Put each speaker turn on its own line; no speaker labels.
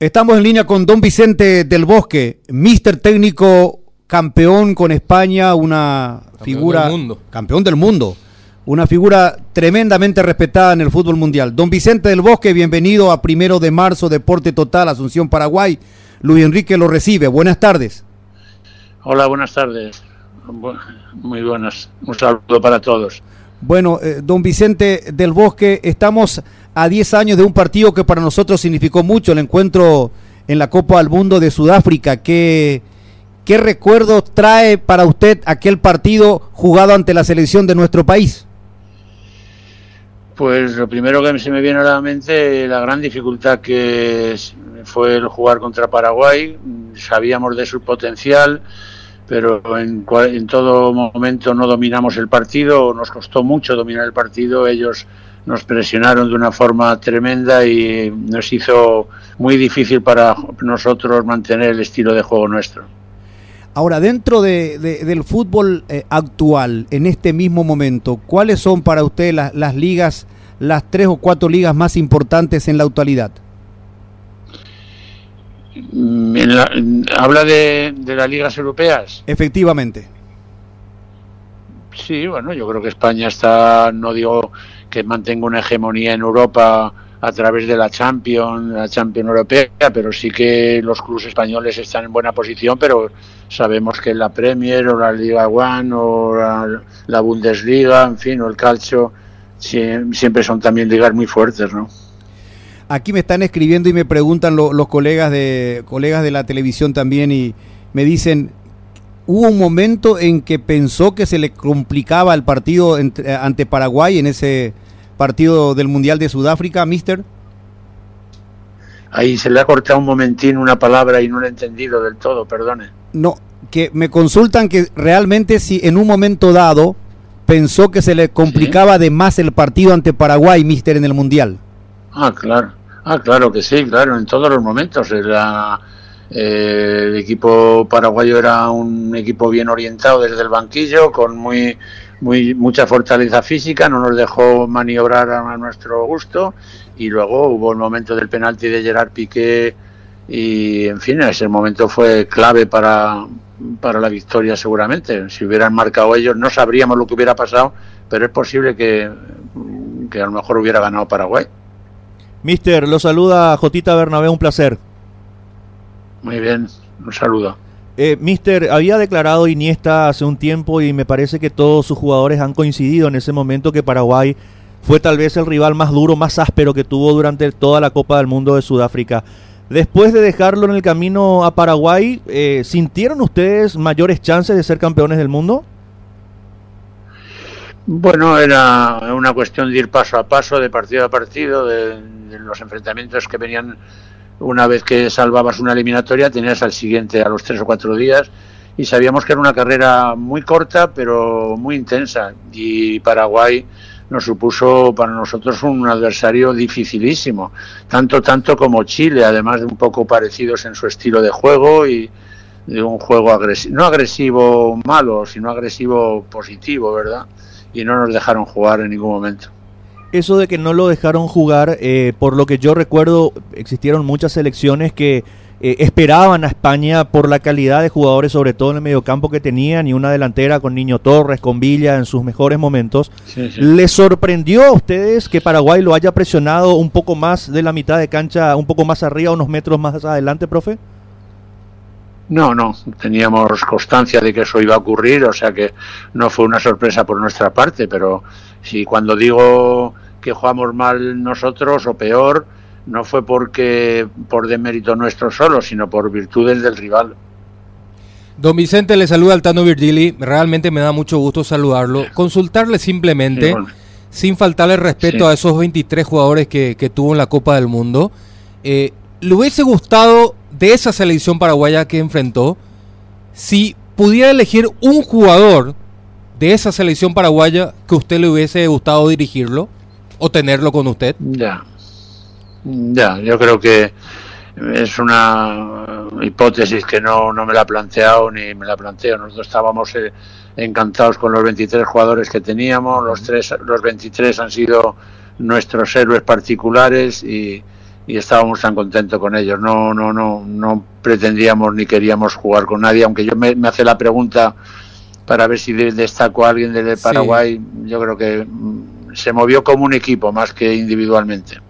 Estamos en línea con don Vicente del Bosque, mister técnico campeón con España, una figura
del mundo.
campeón del mundo, una figura tremendamente respetada en el fútbol mundial. Don Vicente del Bosque, bienvenido a Primero de Marzo, Deporte Total, Asunción, Paraguay. Luis Enrique lo recibe. Buenas tardes.
Hola, buenas tardes. Muy buenas. Un saludo para todos.
Bueno, eh, don Vicente del Bosque, estamos a 10 años de un partido que para nosotros significó mucho, el encuentro en la Copa del Mundo de Sudáfrica. ¿Qué, recuerdos trae para usted aquel partido jugado ante la selección de nuestro país?
Pues lo primero que se me viene a la mente la gran dificultad que fue el jugar contra Paraguay. Sabíamos de su potencial, pero en, en todo momento no dominamos el partido, nos costó mucho dominar el partido. Ellos nos presionaron de una forma tremenda y nos hizo muy difícil para nosotros mantener el estilo de juego nuestro.
Ahora, dentro de, de, del fútbol eh, actual, en este mismo momento, ¿cuáles son para usted las, las ligas, las tres o cuatro ligas más importantes en la actualidad?
Mm, En la, ¿Habla de, de las ligas europeas?
Efectivamente.
Sí, bueno, yo creo que España está, no digo que mantenga una hegemonía en Europa a través de la Champions, la Champions Europea, pero sí que los clubes españoles están en buena posición, pero sabemos que la Premier o la Liga One o la, la Bundesliga, en fin, o el Calcio, siempre son también ligas muy fuertes, ¿no?
Aquí me están escribiendo y me preguntan lo, los colegas de colegas de la televisión también y me dicen hubo un momento en que pensó que se le complicaba el partido entre, ante Paraguay en ese partido del Mundial de Sudáfrica, Mister.
Ahí se le ha cortado un momentín una palabra y no lo he entendido del todo, perdone.
No, que me consultan que realmente si en un momento dado pensó que se le complicaba ¿Sí? de más el partido ante Paraguay, Mister, en el Mundial.
Ah, claro. Ah, claro que sí, claro, en todos los momentos. Era, eh, el equipo paraguayo era un equipo bien orientado desde el banquillo, con muy, muy mucha fortaleza física, no nos dejó maniobrar a nuestro gusto y luego hubo el momento del penalti de Gerard Piqué y en fin, ese momento fue clave para, para la victoria seguramente. Si hubieran marcado ellos no sabríamos lo que hubiera pasado, pero es posible que, que a lo mejor hubiera ganado Paraguay.
Mister, lo saluda Jotita Bernabé, un placer.
Muy bien, un saludo.
Eh, Mister, había declarado Iniesta hace un tiempo y me parece que todos sus jugadores han coincidido en ese momento que Paraguay fue tal vez el rival más duro, más áspero que tuvo durante toda la Copa del Mundo de Sudáfrica. Después de dejarlo en el camino a Paraguay, eh, ¿sintieron ustedes mayores chances de ser campeones del mundo?
Bueno, era una cuestión de ir paso a paso, de partido a partido, de, los enfrentamientos que venían una vez que salvabas una eliminatoria, tenías al siguiente a los tres o cuatro días y sabíamos que era una carrera muy corta pero muy intensa y Paraguay nos supuso para nosotros un adversario dificilísimo, tanto tanto como Chile, además de un poco parecidos en su estilo de juego y de un juego no agresivo malo, sino agresivo positivo, ¿verdad? Y no nos dejaron jugar en ningún momento.
Eso de que no lo dejaron jugar, eh, por lo que yo recuerdo, existieron muchas selecciones que eh, esperaban a España por la calidad de jugadores, sobre todo en el mediocampo que tenían, y una delantera con Niño Torres, con Villa en sus mejores momentos. Sí, sí. ¿Les sorprendió a ustedes que Paraguay lo haya presionado un poco más de la mitad de cancha, un poco más arriba, unos metros más adelante, profe?
No, no, teníamos constancia de que eso iba a ocurrir, o sea que no fue una sorpresa por nuestra parte, pero si cuando digo que jugamos mal nosotros o peor, no fue porque por demérito nuestro solo, sino por virtudes del rival.
Don Vicente le saluda al Tano Virgili, realmente me da mucho gusto saludarlo. Consultarle simplemente, sí, bueno. sin faltarle respeto sí. a esos 23 jugadores que, que, tuvo en la Copa del Mundo, eh, ¿le hubiese gustado de esa selección paraguaya que enfrentó, si pudiera elegir un jugador de esa selección paraguaya que usted le hubiese gustado dirigirlo o tenerlo con usted?
Ya, ya, yo creo que es una hipótesis que no, no me la he planteado ni me la planteo. Nosotros estábamos eh, encantados con los 23 jugadores que teníamos, los, tres, los 23 han sido nuestros héroes particulares y, y estábamos tan contentos con ellos. No, no, no, no pretendíamos ni queríamos jugar con nadie, aunque yo me, me hace la pregunta para ver si destaco a alguien del Paraguay, yo creo que mm, se movió como un equipo más que individualmente.